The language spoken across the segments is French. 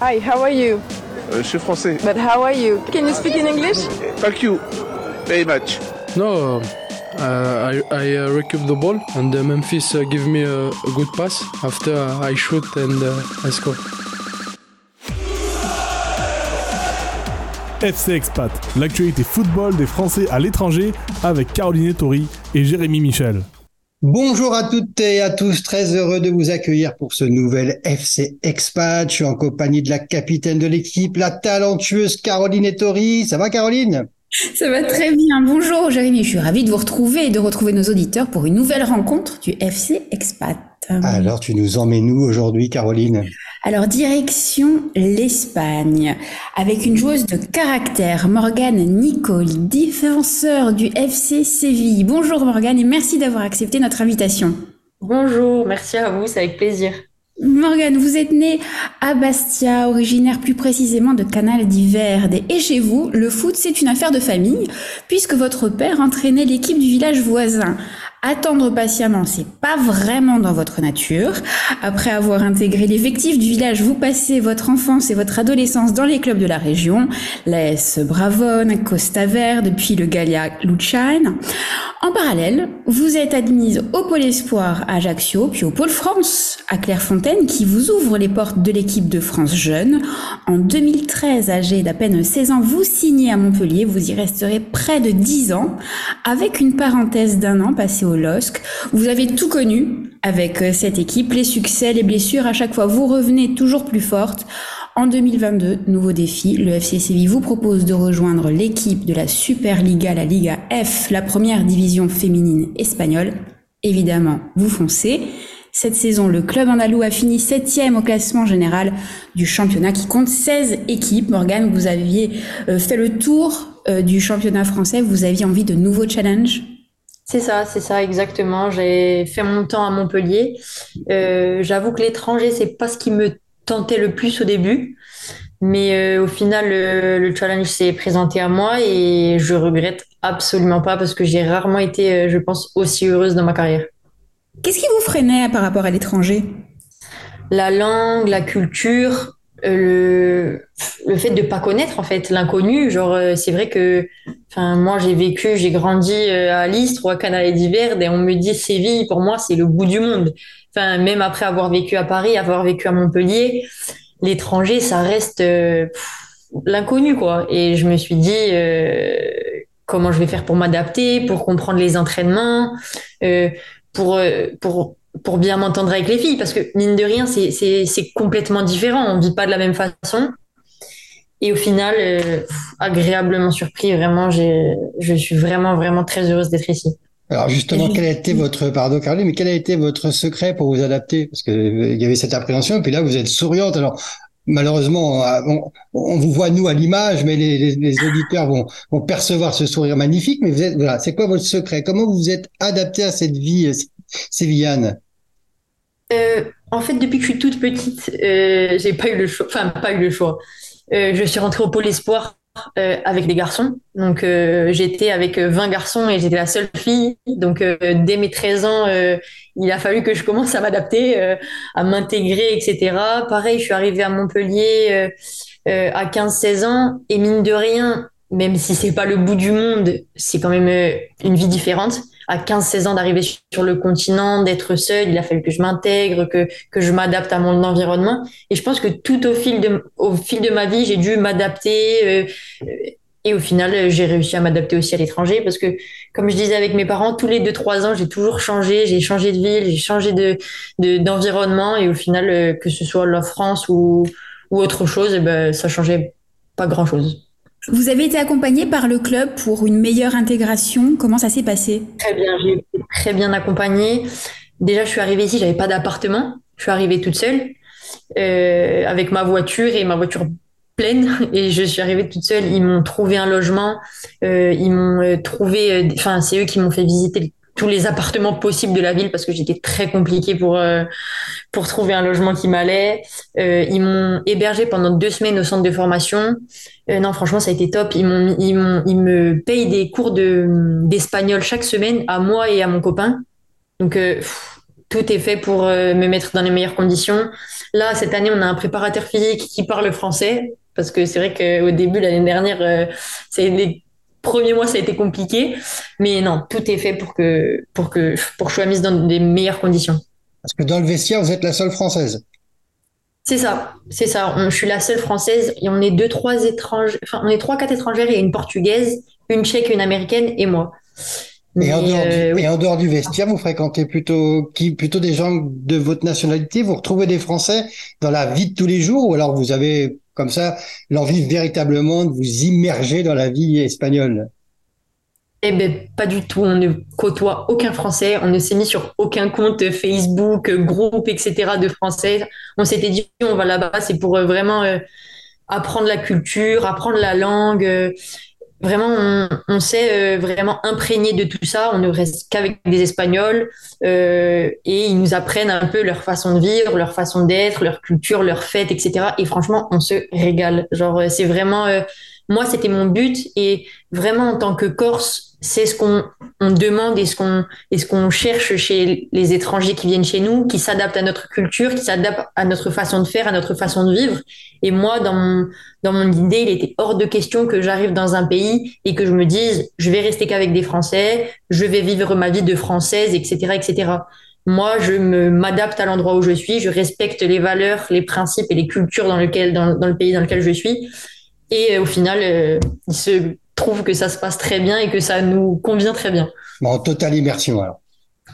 Hi, how are you? Euh, je suis français. But how are you? Can you speak in English? Thank you very much. No, uh, I, I uh, recoup the ball and uh, Memphis uh, give me a, a good pass. After uh, I shoot and uh, I score. FC Expat, l'actualité football des Français à l'étranger avec Caroline Tori et Jérémy Michel. Bonjour à toutes et à tous, très heureux de vous accueillir pour ce nouvel FC Expat. Je suis en compagnie de la capitaine de l'équipe, la talentueuse Caroline Ettori. Ça va Caroline? Ça va très bien. Bonjour Jérémy, je suis ravie de vous retrouver et de retrouver nos auditeurs pour une nouvelle rencontre du FC Expat. Alors tu nous emmènes où aujourd'hui Caroline? Alors, direction l'Espagne, avec une joueuse de caractère, Morgane Nicole, défenseur du FC Séville. Bonjour Morgane et merci d'avoir accepté notre invitation. Bonjour, merci à vous, c'est avec plaisir. Morgane, vous êtes née à Bastia, originaire plus précisément de Canal d'Iverde. Et chez vous, le foot, c'est une affaire de famille, puisque votre père entraînait l'équipe du village voisin. Attendre patiemment, c'est pas vraiment dans votre nature. Après avoir intégré l'effectif du village, vous passez votre enfance et votre adolescence dans les clubs de la région, l'AS Bravone, Costa Verde, puis le Gallia Luchain. En parallèle, vous êtes admise au Pôle Espoir à Ajaccio, puis au Pôle France à Clairefontaine, qui vous ouvre les portes de l'équipe de France jeune. En 2013, âgé d'à peine 16 ans, vous signez à Montpellier, vous y resterez près de 10 ans, avec une parenthèse d'un an passé LOSC. Vous avez tout connu avec euh, cette équipe, les succès, les blessures, à chaque fois vous revenez toujours plus forte. En 2022, nouveau défi, le FC Séville vous propose de rejoindre l'équipe de la Superliga, la Liga F, la première division féminine espagnole. Évidemment, vous foncez. Cette saison, le club andalou a fini septième au classement général du championnat qui compte 16 équipes. Morgane, vous aviez euh, fait le tour euh, du championnat français, vous aviez envie de nouveaux challenges? C'est ça, c'est ça, exactement. J'ai fait mon temps à Montpellier. Euh, J'avoue que l'étranger, c'est pas ce qui me tentait le plus au début. Mais euh, au final, le, le challenge s'est présenté à moi et je regrette absolument pas parce que j'ai rarement été, euh, je pense, aussi heureuse dans ma carrière. Qu'est-ce qui vous freinait par rapport à l'étranger? La langue, la culture, le, le fait de pas connaître en fait l'inconnu. Genre euh, c'est vrai que enfin moi j'ai vécu j'ai grandi euh, à Listre ou à Canal d'Hiver et on me dit Séville pour moi c'est le bout du monde. Enfin même après avoir vécu à Paris avoir vécu à Montpellier l'étranger ça reste l'inconnu quoi. Et je me suis dit comment je vais faire pour m'adapter pour comprendre les entraînements pour pour pour bien m'entendre avec les filles, parce que mine de rien, c'est complètement différent. On ne vit pas de la même façon. Et au final, euh, agréablement surpris, vraiment, je suis vraiment, vraiment très heureuse d'être ici. Alors justement, quel a été votre, pardon Caroline, mais quel a été votre secret pour vous adapter? Parce qu'il euh, y avait cette appréhension, et puis là, vous êtes souriante. Alors, malheureusement, on, vous voit nous à l'image, mais les, les, auditeurs vont, vont, percevoir ce sourire magnifique. Mais vous êtes, voilà, c'est quoi votre secret? Comment vous vous êtes adapté à cette vie euh, sévillane? Euh, en fait, depuis que je suis toute petite, euh, j'ai pas eu le choix. Enfin, pas eu le choix. Euh, je suis rentrée au pôle espoir euh, avec des garçons. Donc, euh, j'étais avec 20 garçons et j'étais la seule fille. Donc, dès mes 13 ans, il a fallu que je commence à m'adapter, à m'intégrer, etc. Pareil, je suis arrivée à Montpellier à 15-16 ans et mine de rien, même si c'est pas le bout du monde, c'est quand même une vie différente à 15-16 ans d'arriver sur le continent, d'être seule. Il a fallu que je m'intègre, que, que je m'adapte à mon environnement. Et je pense que tout au fil de, au fil de ma vie, j'ai dû m'adapter. Euh, et au final, j'ai réussi à m'adapter aussi à l'étranger parce que, comme je disais avec mes parents, tous les 2-3 ans, j'ai toujours changé. J'ai changé de ville, j'ai changé de, d'environnement. et au final, euh, que ce soit la France ou, ou autre chose, eh ben, ça changeait pas grand-chose. Vous avez été accompagné par le club pour une meilleure intégration. Comment ça s'est passé? Très bien, j'ai été très bien accompagnée. Déjà, je suis arrivée ici, j'avais pas d'appartement. Je suis arrivée toute seule euh, avec ma voiture et ma voiture pleine et je suis arrivée toute seule. Ils m'ont trouvé un logement, euh, ils m'ont euh, trouvé, euh, enfin c'est eux qui m'ont fait visiter tous les appartements possibles de la ville parce que j'étais très compliquée pour euh, pour trouver un logement qui m'allait. Euh, ils m'ont hébergé pendant deux semaines au centre de formation. Euh, non, franchement, ça a été top. Ils m'ont ils m'ont ils me payent des cours de d'espagnol chaque semaine à moi et à mon copain. Donc tout est fait pour euh, me mettre dans les meilleures conditions. Là, cette année, on a un préparateur physique qui parle français parce que c'est vrai qu'au début, l'année dernière, euh, c'est les premiers mois, ça a été compliqué. Mais non, tout est fait pour que, pour que, pour que je sois mise dans des meilleures conditions. Parce que dans le vestiaire, vous êtes la seule française. C'est ça, c'est ça. On- je suis la seule française et on est deux, trois étrangers, enfin, on est trois, quatre étrangères. A une portugaise, une tchèque, une américaine et moi. Et en, Mais, dehors euh, du, oui. et en dehors du vestiaire, vous fréquentez plutôt qui plutôt des gens de votre nationalité? Vous retrouvez des Français dans la vie de tous les jours, ou alors vous avez comme ça l'envie véritablement de vous immerger dans la vie espagnole. Eh ben, pas du tout. On ne côtoie aucun Français. On ne s'est mis sur aucun compte Facebook, groupe, etc. de Français. On s'était dit, on va là-bas, c'est pour euh, vraiment euh, apprendre la culture, apprendre la langue. Vraiment, on, on s'est euh, vraiment imprégné de tout ça. On ne reste qu'avec des Espagnols euh, et ils nous apprennent un peu leur façon de vivre, leur façon d'être, leur culture, leurs fêtes, etc. Et franchement, on se régale. Genre, euh, c'est vraiment, euh, moi, c'était mon but et vraiment en tant que Corse, c'est ce qu'on on demande et ce qu'on et ce qu'on cherche chez les étrangers qui viennent chez nous, qui s'adaptent à notre culture, qui s'adaptent à notre façon de faire, à notre façon de vivre. Et moi, dans mon dans mon idée, il était hors de question que j'arrive dans un pays et que je me dise, je vais rester qu'avec des Français, je vais vivre ma vie de française, etc., etc. Moi, je m'adapte à l'endroit où je suis, je respecte les valeurs, les principes et les cultures dans lequel dans, dans le pays dans lequel je suis. Et euh, au final, euh, il se trouve que ça se passe très bien et que ça nous convient très bien. Bon, en totale immersion alors.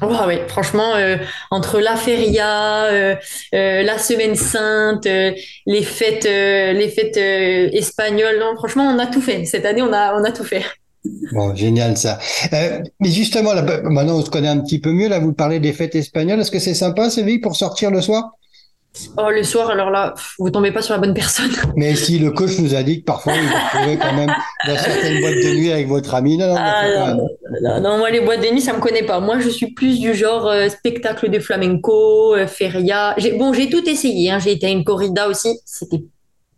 Oh, ouais, franchement, euh, entre la feria, euh, euh, la semaine sainte, les fêtes, les fêtes espagnoles, non, franchement, on a tout fait. Cette année, on a, on a tout fait. Bon, génial ça. Mais justement, là, maintenant on se connaît un petit peu mieux. Là, vous parlez des fêtes espagnoles. Est-ce que c'est sympa, Séville, pour sortir le soir? Oh, le soir, alors là, vous tombez pas sur la bonne personne. Mais si le coach nous a dit que parfois vous vous retrouvez quand même dans certaines boîtes de nuit avec votre ami, non, non, Ah, non, non, non, moi, les boîtes de nuit, ça me connaît pas. Moi, je suis plus du genre euh, spectacle de flamenco, euh, feria. J'ai, bon, j'ai tout essayé. Hein. J'ai été à une corrida aussi. C'était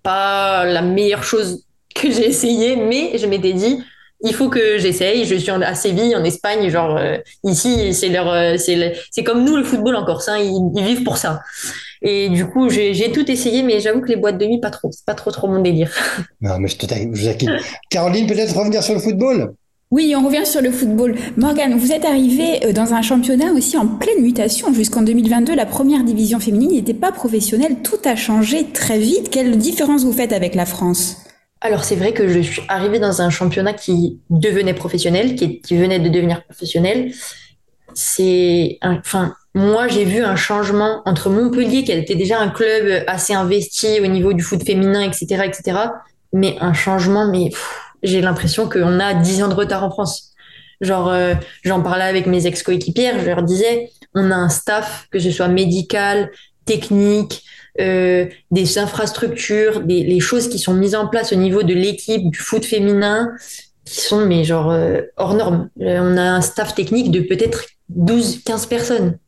pas la meilleure chose que j'ai essayé, mais je m'étais dit, il faut que j'essaye. Je suis à Séville, en Espagne. Genre, euh, ici, c'est leur, c'est le- c'est comme nous, le football en Corse. Hein. Ils, ils vivent pour ça. Et du coup, j'ai tout essayé, mais j'avoue que les boîtes de nuit, pas trop. C'est pas trop, trop mon délire. Non, mais je te taquine, je. Caroline, peut-être revenir sur le football? Oui, on revient sur le football. Morgane, vous êtes arrivée euh, dans un championnat aussi en pleine mutation. Jusqu'en 2022, la première division féminine n'était pas professionnelle. Tout a changé très vite. Quelle différence vous faites avec la France? Alors c'est vrai que je suis arrivée dans un championnat qui devenait professionnel, qui, qui venait de devenir professionnel. C'est, un- enfin, moi j'ai vu un changement entre Montpellier, qui était déjà un club assez investi au niveau du foot féminin, etc., etc. Mais un changement, mais j'ai l'impression qu'on a 10 ans de retard en France. Genre, euh, j'en parlais avec mes ex-coéquipières, je leur disais, on a un staff, que ce soit médical, technique, euh, des infrastructures, des, les choses qui sont mises en place au niveau de l'équipe du foot féminin qui sont mais genre euh, hors normes. Euh, on a un staff technique de peut-être 12, 15 personnes.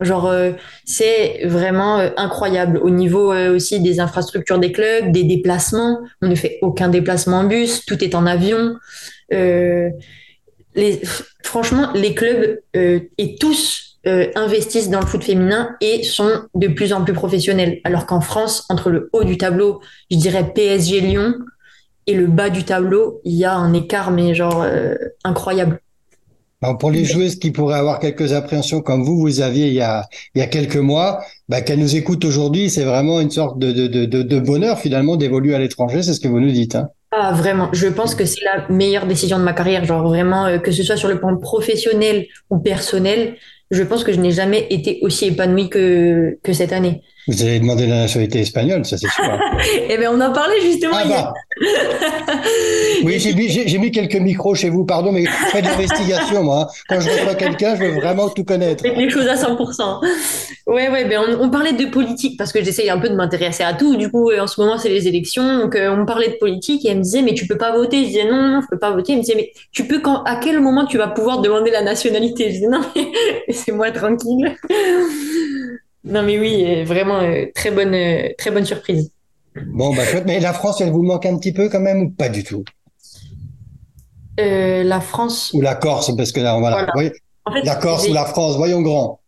Genre, euh, c'est vraiment euh, incroyable au niveau euh, aussi des infrastructures des clubs, des déplacements. On ne fait aucun déplacement en bus, tout est en avion. Franchement, les clubs et tous investissent dans le foot féminin et sont de plus en plus professionnels. Alors qu'en France, entre le haut du tableau, je dirais PSG Lyon, et le bas du tableau, il y a un écart, mais genre incroyable. Alors, pour les joueuses qui pourraient avoir quelques appréhensions comme vous, vous aviez il y a, il y a quelques mois, bah, qu'elles nous écoutent aujourd'hui, c'est vraiment une sorte de, de, de, de, de bonheur finalement d'évoluer à l'étranger, c'est ce que vous nous dites. Hein. Ah, vraiment, je pense que c'est la meilleure décision de ma carrière. Genre vraiment, euh, que ce soit sur le plan professionnel ou personnel, je pense que je n'ai jamais été aussi épanouie que, que cette année. Vous allez demander la nationalité espagnole, ça c'est sûr. Eh bien, on en parlait justement Ah hier. bah, oui, j'ai mis, mis quelques micros chez vous, pardon, mais je fais de l'investigation, moi. hein. Quand je reçois quelqu'un, je veux vraiment tout connaître. Les choses à 100%. Ouais, ouais, ben on, on parlait de politique parce que j'essaye un peu de m'intéresser à tout. Du coup, euh, en ce moment, c'est les élections. Donc, euh, on me parlait de politique et elle me disait, mais tu peux pas voter. Je disais, non, non, je peux pas voter. Elle me disait, mais tu peux quand, à quel moment tu vas pouvoir demander la nationalité? Je disais, non, mais laissez-moi tranquille. Non, mais oui, euh, vraiment, euh, très bonne, euh, très bonne surprise. Bon, bah, chouette. Mais la France, elle vous manque un petit peu quand même ou pas du tout? Euh, la France, Ou la Corse, parce que là, voilà. Voilà. Oui, en fait, la Corse ou la France, voyons grand.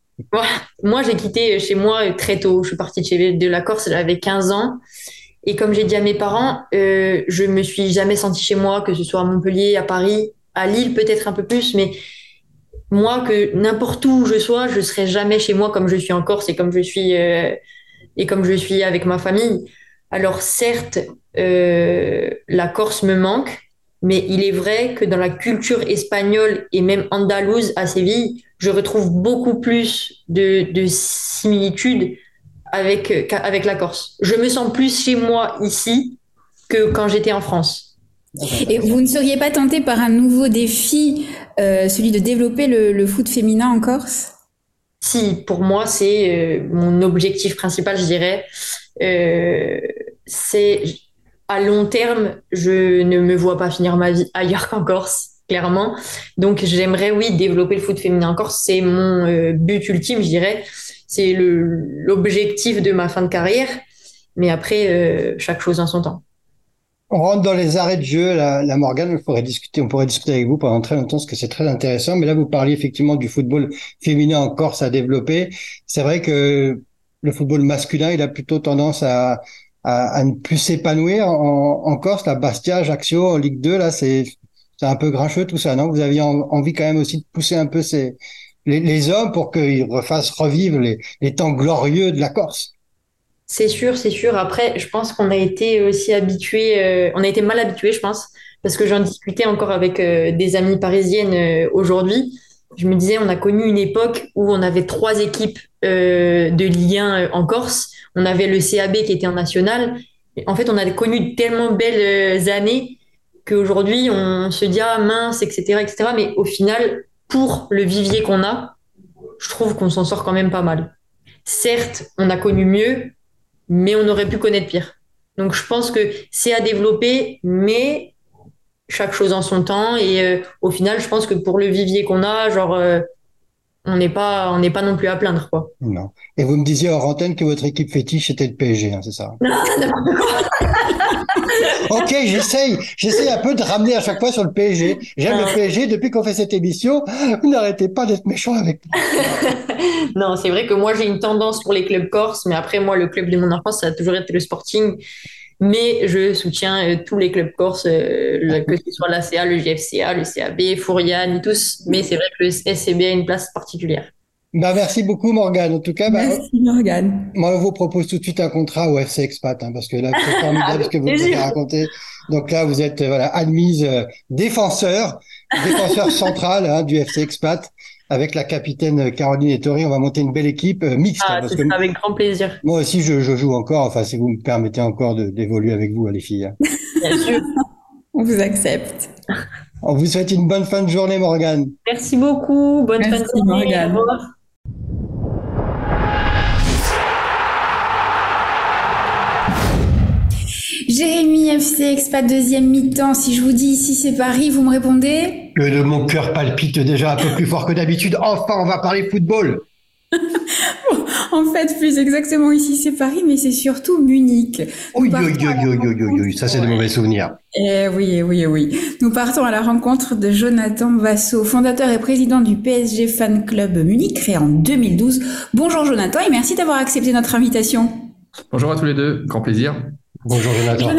Moi, j'ai quitté chez moi très tôt. Je suis partie de, chez, de la Corse, j'avais 15 ans. Et comme j'ai dit à mes parents, euh, je me suis jamais sentie chez moi, que ce soit à Montpellier, à Paris, à Lille peut-être un peu plus, mais moi, que n'importe où je sois, je serai jamais chez moi comme je suis en Corse et comme je suis euh, et comme je suis avec ma famille. Alors certes, euh, la Corse me manque, mais il est vrai que dans la culture espagnole et même andalouse à Séville, je retrouve beaucoup plus de, de similitudes avec, avec la Corse. Je me sens plus chez moi ici que quand j'étais en France. Et vous ne seriez pas tenté par un nouveau défi, euh, celui de développer le, le, foot féminin en Corse? Si, pour moi, c'est euh, mon objectif principal, je dirais. Euh, c'est à long terme, je ne me vois pas finir ma vie ailleurs qu'en Corse, clairement. Donc, j'aimerais, oui, développer le foot féminin en Corse. C'est mon but ultime, je dirais c'est l'objectif de ma fin de carrière. Mais après, chaque chose en son temps. On rentre dans les arrêts de jeu, la, la Morgane, on pourrait discuter, on pourrait discuter avec vous pendant très longtemps, parce que c'est très intéressant. Mais là, vous parliez effectivement du football féminin en Corse à développer. C'est vrai que le football masculin, il a plutôt tendance à, à, à ne plus s'épanouir en, Corse. La Bastia, Ajaccio, en Ligue 2, là, c'est un peu grincheux tout ça, non? Vous aviez envie quand même aussi de pousser un peu ces, les, les hommes pour qu'ils refassent revivre les, les, temps glorieux de la Corse. C'est sûr, c'est sûr. Après, je pense qu'on a été aussi habitués, euh, on a été mal habitués, je pense, parce que j'en discutais encore avec euh, des amies parisiennes euh, aujourd'hui. Je me disais, on a connu une époque où on avait trois équipes de 1 en Corse. On avait le CAB qui était en national. En fait, on a connu tellement belles années qu'aujourd'hui, on se dit, ah mince, etc., etc. Mais au final, pour le vivier qu'on a, je trouve qu'on s'en sort quand même pas mal. Certes, on a connu mieux, mais on aurait pu connaître pire. Donc je pense que c'est à développer, mais chaque chose en son temps. Et euh, au final, je pense que pour le vivier qu'on a, genre, euh, on n'est pas, on n'est pas non plus à plaindre, quoi. Non. Et vous me disiez hors antenne que votre équipe fétiche était le PSG, hein, c'est ça? Non, ok, j'essaye, j'essaye un peu de ramener à chaque fois sur le PSG. J'aime le PSG depuis qu'on fait cette émission. Vous n'arrêtez pas d'être méchant avec nous. non, c'est vrai que moi j'ai une tendance pour les clubs corses, mais après moi le club de mon enfance ça a toujours été le Sporting. Mais je soutiens euh, tous les clubs corses, euh, que ce soit l'ACA, le GFCA, le CAB, Fouriane, tous. Mais c'est vrai que le SCB a une place particulière. Bah, merci beaucoup, Morgane. En tout cas, bah, merci, Morgane. Moi, je vous propose tout de suite un contrat au FC Expat, hein, parce que là, c'est formidable ce que vous avez raconté. Donc là, vous êtes voilà, admise euh, défenseur, défenseur central hein, du FC Expat avec la capitaine Caroline Ettori, on va monter une belle équipe euh, mixte. Ah, parce que avec grand plaisir. Moi aussi, je, je, joue encore. Enfin, si vous me permettez encore d'évoluer avec vous, les filles. Bien sûr. on vous accepte. On vous souhaite une bonne fin de journée, Morgane. Merci beaucoup. Bonne Merci, fin de journée. Morgane. Jérémy FC Expat deuxième mi-temps. Si je vous dis ici c'est Paris, vous me répondez? Le de mon cœur palpite déjà un peu plus fort que d'habitude. Enfin, on va parler football. en fait, plus exactement ici c'est Paris, mais c'est surtout Munich. Oui, oui, oui, oui, oui, oui, oui, ça c'est de mauvais souvenirs. Eh oui, oui, oui. Nous partons à la rencontre de Jonathan Vasso, fondateur et président du PSG Fan Club Munich, créé en 2012. Bonjour Jonathan et merci d'avoir accepté notre invitation. Bonjour à tous les deux, grand plaisir. Bonjour Jonathan.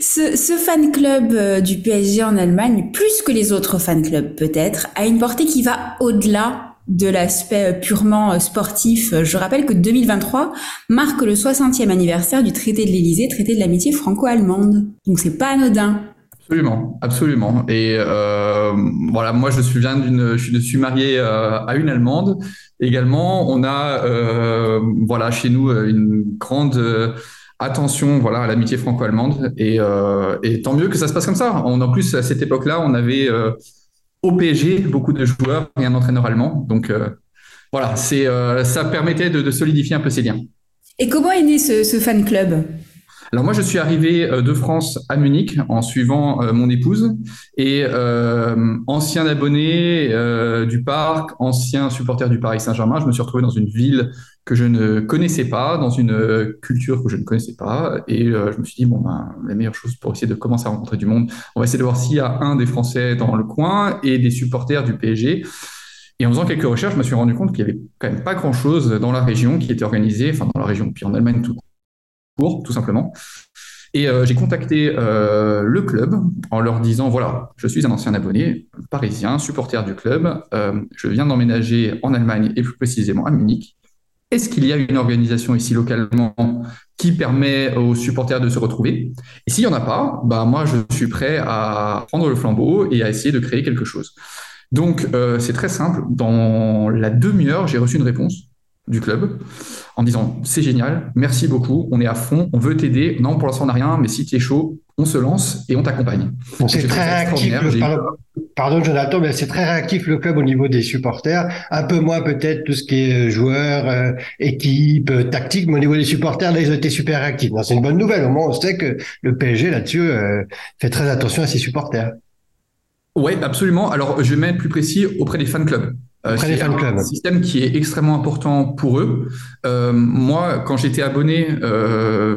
Ce, ce, fan club euh, du PSG en Allemagne, plus que les autres fan clubs peut-être, a une portée qui va au-delà de l'aspect purement sportif. Je rappelle que 2023 marque le 60e anniversaire du traité de l'Élysée, traité de l'amitié franco-allemande. Donc c'est pas anodin. Absolument, absolument. Et euh, voilà, moi je suis viens d'une, je suis marié euh, à une allemande. Également, on a euh, voilà chez nous une grande attention voilà à l'amitié franco-allemande et, euh, et, tant mieux que ça se passe comme ça. En plus à cette époque-là, on avait euh, au PSG beaucoup de joueurs et un entraîneur allemand, donc euh, voilà, ça permettait de, de, solidifier un peu ces liens. Et comment est né ce, ce fan club? Alors moi, je suis arrivé de France à Munich en suivant euh, mon épouse et euh, ancien abonné euh, du parc, ancien supporter du Paris Saint-Germain. Je me suis retrouvé dans une ville que je ne connaissais pas, dans une culture que je ne connaissais pas, et je me suis dit bon ben la meilleure chose pour essayer de commencer à rencontrer du monde, on va essayer de voir s'il y a un des Français dans le coin et des supporters du PSG. Et en faisant quelques recherches, je me suis rendu compte qu'il y avait quand même pas grand-chose dans la région qui était organisé, enfin dans la région, puis en Allemagne tout court, tout simplement. Et euh, j'ai contacté euh, le club en leur disant voilà, je suis un ancien abonné parisien, supporter du club, euh, je viens d'emménager en Allemagne et plus précisément à Munich. Est-ce qu'il y a une organisation ici localement qui permet aux supporters de se retrouver? Et s'il n'y en a pas, bah moi je suis prêt à prendre le flambeau et à essayer de créer quelque chose. Donc c'est très simple. Dans la demi-heure, j'ai reçu une réponse du club en disant c'est génial, merci beaucoup, on est à fond, on veut t'aider. Non, pour l'instant on n'a rien, mais si tu es chaud, on se lance et on t'accompagne. c'est très réactif. pardon, Jonathan, mais c'est très réactif le club au niveau des supporters. Un peu moins peut-être tout ce qui est euh, joueurs, euh, équipe, euh, tactique, mais au niveau des supporters, là ils ont été super réactifs. C'est une bonne nouvelle. Au moins on sait que le PSG là-dessus fait très attention à ses supporters. Oui, absolument. Alors je vais mettre plus précis auprès des fan clubs. Euh, c'est un système qui est extrêmement important pour eux. Euh, moi, quand j'étais abonné, euh,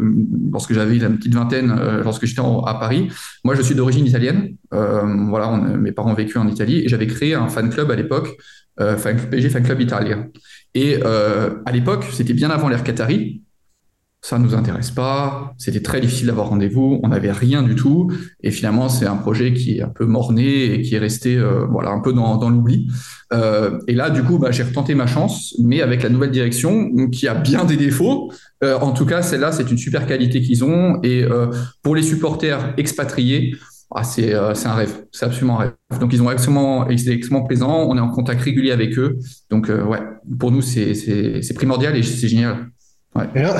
lorsque j'avais une petite vingtaine, euh, lorsque j'étais à Paris, moi je suis d'origine italienne. Voilà, mes parents ont vécu en Italie et j'avais créé un fan club à l'époque, fan, PG Fan Club Italien. Et à l'époque, c'était bien avant l'ère Qatari ça ne nous intéresse pas, c'était très difficile d'avoir rendez-vous, on n'avait rien du tout, et finalement c'est un projet qui est un peu morné et qui est resté euh, voilà un peu dans, l'oubli. Euh, et là du coup bah, j'ai retenté ma chance, mais avec la nouvelle direction qui a bien des défauts. Euh, en tout cas celle-là c'est une super qualité qu'ils ont, et pour les supporters expatriés. Ah, c'est un rêve, c'est absolument un rêve. Donc ils ont extrêmement, extrêmement plaisant, on est en contact régulier avec eux. Donc ouais, pour nous c'est primordial et c'est génial.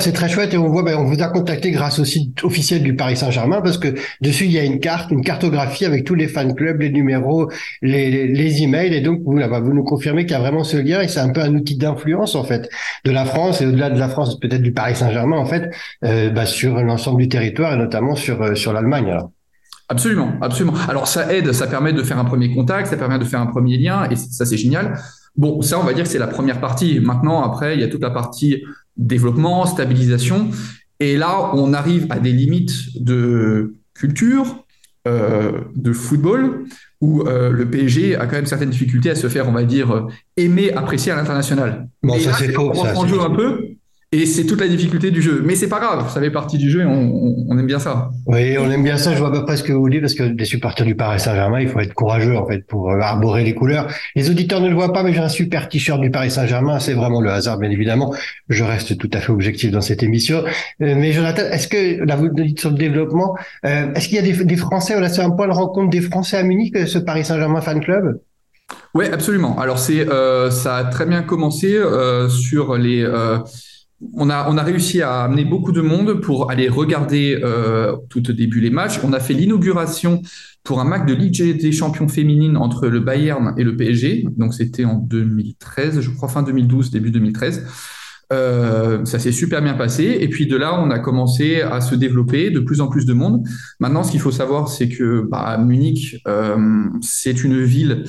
C'est très chouette et on voit, ben, on vous a contacté grâce au site officiel du Paris Saint-Germain parce que dessus il y a une carte, une cartographie avec tous les fan clubs, les numéros, les, les, emails et donc vous, là, vous nous confirmez qu'il y a vraiment ce lien et c'est un peu un outil d'influence en fait de la France et au-delà de la France peut-être du Paris Saint-Germain en fait euh, bah, sur l'ensemble du territoire et notamment sur euh, sur l'Allemagne. Alors. Absolument, absolument. Alors ça aide, ça permet de faire un premier contact, ça permet de faire un premier lien et ça c'est génial. Bon, ça on va dire que c'est la première partie. Maintenant après il y a toute la partie développement, stabilisation. Et là, on arrive à des limites de culture, euh, de football, où euh, le PSG a quand même certaines difficultés à se faire, on va dire, aimer, apprécier à l'international. Bon, ça c'est faux. Ça, jeu un peu. Et c'est toute la difficulté du jeu. Mais c'est pas grave, ça fait partie du jeu et on, on, aime bien ça. Oui, on aime bien ça. Je vois à peu près ce que vous dites parce que les supporters du Paris Saint-Germain, il faut être courageux en fait pour euh, arborer les couleurs. Les auditeurs ne le voient pas, mais j'ai un super t-shirt du Paris Saint-Germain. C'est vraiment le hasard, bien évidemment. Je reste tout à fait objectif dans cette émission. Euh, mais Jonathan, est-ce que là vous dites sur le développement, euh, est-ce qu'il y a des, des Français On a c'est un point de rencontre des Français à Munich, ce Paris Saint-Germain fan club? Oui, absolument. Alors c'est euh, ça a très bien commencé euh, sur les on a, on a réussi à amener beaucoup de monde pour aller regarder euh, tout au début les matchs. On a fait l'inauguration pour un match de Ligue des champions féminines entre le Bayern et le PSG. Donc c'était en 2013, je crois fin 2012, début 2013. Euh, ça s'est super bien passé. Et puis de là, on a commencé à se développer, de plus en plus de monde. Maintenant, ce qu'il faut savoir, c'est que bah, Munich, euh, c'est une ville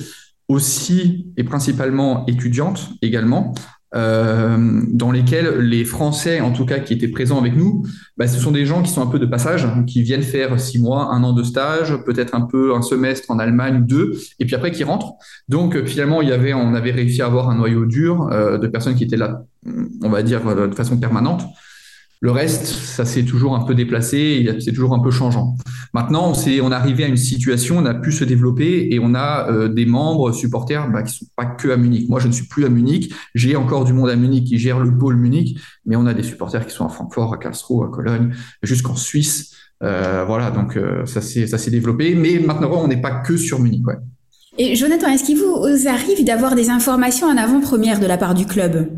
aussi et principalement étudiante également. Euh, dans lesquels les Français, en tout cas, qui étaient présents avec nous, bah, ce sont des gens qui sont un peu de passage, qui viennent faire six mois, un an de stage, peut-être un peu un semestre en Allemagne, deux, et puis après qui rentrent. Donc finalement, il y avait, on avait réussi à avoir un noyau dur euh, de personnes qui étaient là, on va dire, de façon permanente. Le reste, ça s'est toujours un peu déplacé, c'est toujours un peu changeant. Maintenant, on est arrivé à une situation, on a pu se développer et on a euh, des membres supporters bah, qui sont pas que à Munich. Moi, je ne suis plus à Munich. J'ai encore du monde à Munich qui gère le pôle Munich, mais on a des supporters qui sont à Francfort, à Karlsruhe, à Cologne, jusqu'en Suisse. Euh, voilà, donc euh, ça s'est développé. Mais maintenant, on n'est pas que sur Munich. Et Jonathan, est-ce qu'il vous arrive d'avoir des informations en avant-première de la part du club?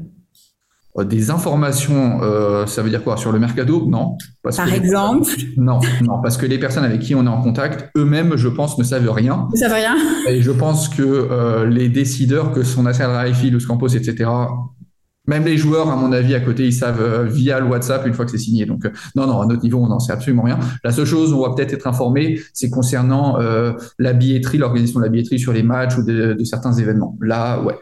Des informations, euh, ça veut dire quoi? Sur le mercado? Non. Par exemple Non, non, parce que les personnes avec qui on est en contact, eux-mêmes, je pense, ne savent rien. Ne savent rien. Et je pense que euh, les décideurs, que sont Nasser Raifi, Luz Campos, etc., même les joueurs, à mon avis, à côté, ils savent via le WhatsApp une fois que c'est signé. Donc, non, non, à notre niveau, on n'en sait absolument rien. La seule chose où on va peut-être être informé, c'est concernant la billetterie, l'organisation de la billetterie sur les matchs ou de, de certains événements. Là, ouais,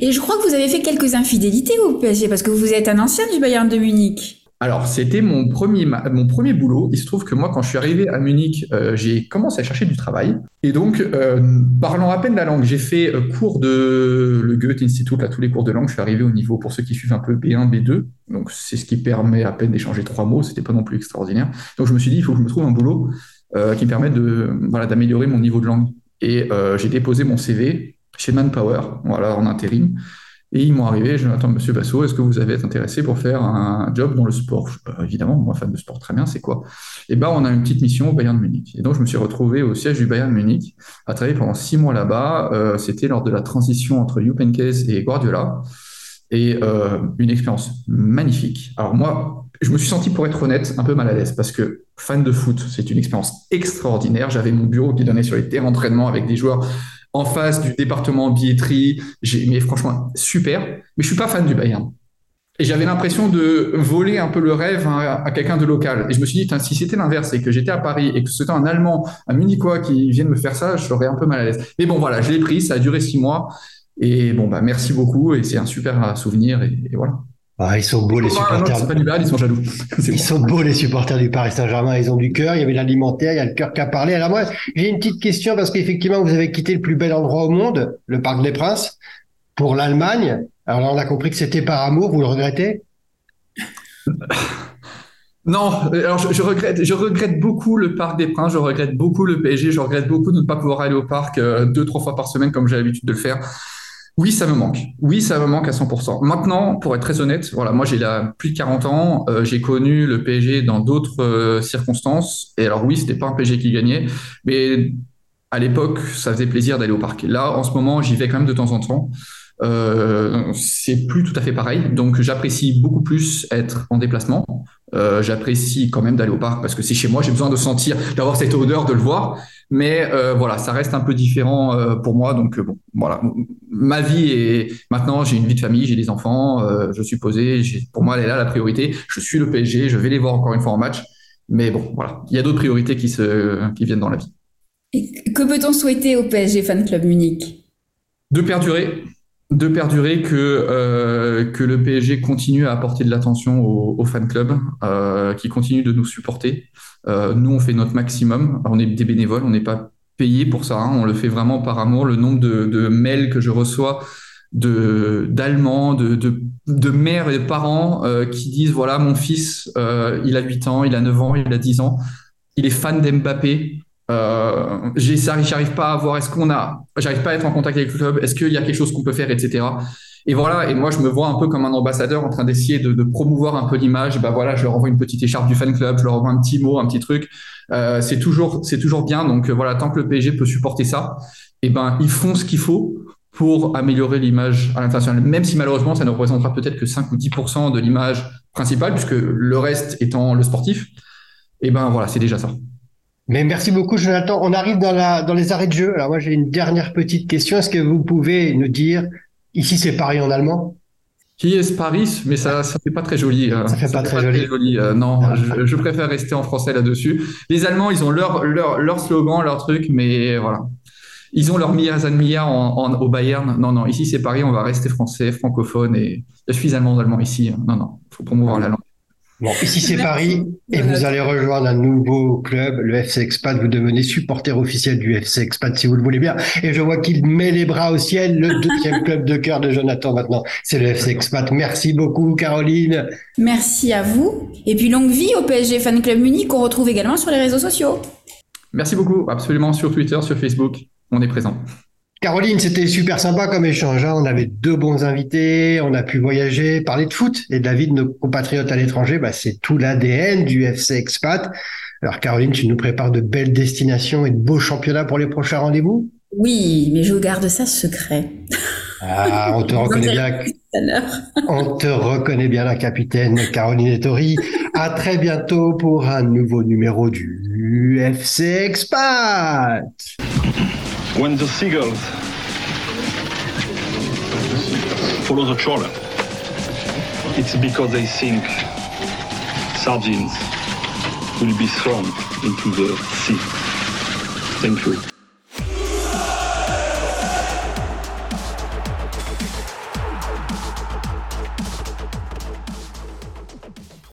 et je crois que vous avez fait quelques infidélités au PSG parce que vous êtes un ancien du Bayern de Munich. Alors, c'était mon premier, mon premier boulot. Il se trouve que moi, quand je suis arrivé à Munich, euh, j'ai commencé à chercher du travail. Et donc, euh, parlant à peine la langue, j'ai fait euh, cours de le Goethe Institute, là, tous les cours de langue. Je suis arrivé au niveau, pour ceux qui suivent un peu B1, B2. Donc, c'est ce qui permet à peine d'échanger trois mots. C'était pas non plus extraordinaire. Donc, je me suis dit, il faut que je me trouve un boulot qui me permette de, voilà, d'améliorer mon niveau de langue. Et j'ai déposé mon CV chez Manpower, voilà, en intérim. Et ils m'ont arrivé, je attends, monsieur Basso, est-ce que vous avez été intéressé pour faire un job dans le sport? Bah, Évidemment, moi, fan de sport, très bien, c'est quoi? Et bien, on a une petite mission au Bayern de Munich. Et donc, je me suis retrouvé au siège du Bayern de Munich, à travailler pendant six mois là-bas. Euh, C'était lors de la transition entre Jupp et Guardiola. Et euh, une expérience magnifique. Alors moi, je me suis senti, pour être honnête, un peu mal à l'aise parce que fan de foot, c'est une expérience extraordinaire. J'avais mon bureau qui donnait sur les terrains d'entraînement avec des joueurs en face du département billetterie. J'ai, mais franchement, super. Mais je suis pas fan du Bayern. Et j'avais l'impression de voler un peu le rêve à, quelqu'un de local. Et je me suis dit, si c'était l'inverse et que j'étais à Paris et que c'était un Allemand, un Munichois qui vienne me faire ça, je serais un peu mal à l'aise. Mais bon, voilà, je l'ai pris, ça a duré six mois. Et bon, bah, merci beaucoup. Et c'est un super souvenir. et voilà. Ah, ils sont beaux les supporters. ils sont jaloux. Ils sont beaux les supporters du Paris Saint-Germain. Ils ont du cœur. Il y avait l'alimentaire, il y a le cœur qui a parlé. Alors moi, j'ai une petite question parce qu'effectivement, vous avez quitté le plus bel endroit au monde, le Parc des Princes, pour l'Allemagne. Alors là, on a compris que c'était par amour. Vous le regrettez? Non, alors je, regrette, je regrette beaucoup le Parc des Princes, je regrette beaucoup le PSG, je regrette beaucoup de ne pas pouvoir aller au parc euh, deux, trois fois par semaine comme j'ai l'habitude de le faire. Oui, ça me manque. Oui, ça me manque à 100%. Maintenant, pour être très honnête, voilà, moi j'ai là plus de 40 ans, euh, j'ai connu le PSG dans d'autres euh, circonstances. Et alors oui, c'était pas un PSG qui gagnait, mais à l'époque, ça faisait plaisir d'aller au parc. Là, en ce moment, j'y vais quand même de temps en temps. Euh, c'est plus tout à fait pareil. Donc, j'apprécie beaucoup plus être en déplacement. Euh, j'apprécie quand même d'aller au parc parce que c'est chez moi. J'ai besoin de sentir, d'avoir cette odeur, de le voir. Mais euh, voilà, ça reste un peu différent euh, pour moi. Donc bon, voilà, ma vie est maintenant. J'ai une vie de famille, j'ai des enfants, je suis posé. Pour moi, elle est là la priorité. Je suis le PSG, je vais les voir encore une fois en match. Mais bon, voilà, il y a d'autres priorités qui se qui viennent dans la vie. que peut-on souhaiter au PSG Fan Club Munich? De perdurer, de perdurer que, euh, le PSG continue à apporter de l'attention aux, aux fan clubs, euh, qui continue de nous supporter. Euh, nous, on fait notre maximum. On est des bénévoles, on n'est pas payé pour ça. Hein. on le fait vraiment par amour. Le nombre de, mails que je reçois de d'Allemands, de, de, mères et de parents qui disent voilà, mon fils, il a 8 ans, il a 9 ans, il a 10 ans, il est fan d'Mbappé. Euh, j'arrive pas à voir, est-ce qu'on a, j'arrive pas à être en contact avec le club, est-ce qu'il y a quelque chose qu'on peut faire, etc. Et voilà, et moi je me vois un peu comme un ambassadeur en train d'essayer de, promouvoir un peu l'image. Bah voilà, je leur envoie une petite écharpe du fan club, je leur envoie un petit mot, un petit truc. Euh, c'est toujours, c'est toujours bien. Donc euh, voilà, tant que le PSG peut supporter ça, et eh ben ils font ce qu'il faut pour améliorer l'image à l'international. Même si malheureusement ça ne représentera peut-être que 5 ou 10% de l'image principale, puisque le reste étant le sportif. Et eh ben voilà, c'est déjà ça. Mais merci beaucoup, Jonathan. On arrive dans, la, dans les arrêts de jeu. Alors moi, j'ai une dernière petite question. Est-ce que vous pouvez nous dire, ici c'est Paris en allemand? Qui est Paris Mais ça, ça fait pas très joli. Euh, ça fait pas, très, joli. Euh, non, ah. je, préfère rester en français là-dessus. Les Allemands, ils ont leur, leur, leur slogan, leur truc, mais voilà. Ils ont leur Mia en, en, au Bayern. Non, non, ici c'est Paris, on va rester français, francophone et il y a suffisamment d'Allemands ici. Non, non, il faut promouvoir la langue. Bon, ici c'est Paris et vous allez rejoindre un nouveau club, le FC Expat. Vous devenez supporter officiel du FC Expat si vous le voulez bien. Et je vois qu'il met les bras au ciel. Le deuxième club de cœur de Jonathan maintenant, c'est le FC Expat. Merci beaucoup Caroline. Merci à vous. Et puis longue vie au PSG Fan Club Munich qu'on retrouve également sur les réseaux sociaux. Merci beaucoup. Absolument sur Twitter, sur Facebook. On est présent. Caroline, c'était super sympa comme échange. Hein. On avait deux bons invités, on a pu voyager, parler de foot. Et David, nos compatriotes à l'étranger, bah, c'est tout l'ADN du FC Expat. Alors Caroline, tu nous prépares de belles destinations et de beaux championnats pour les prochains rendez-vous? Oui, mais je garde ça secret. Ah, on te reconnaît bien. on te reconnaît bien la capitaine Caroline Ettori. À très bientôt pour un nouveau numéro du FC Expat. When the seagulls follow the trawler, it's because they think sardines will be thrown into the sea. Thank you.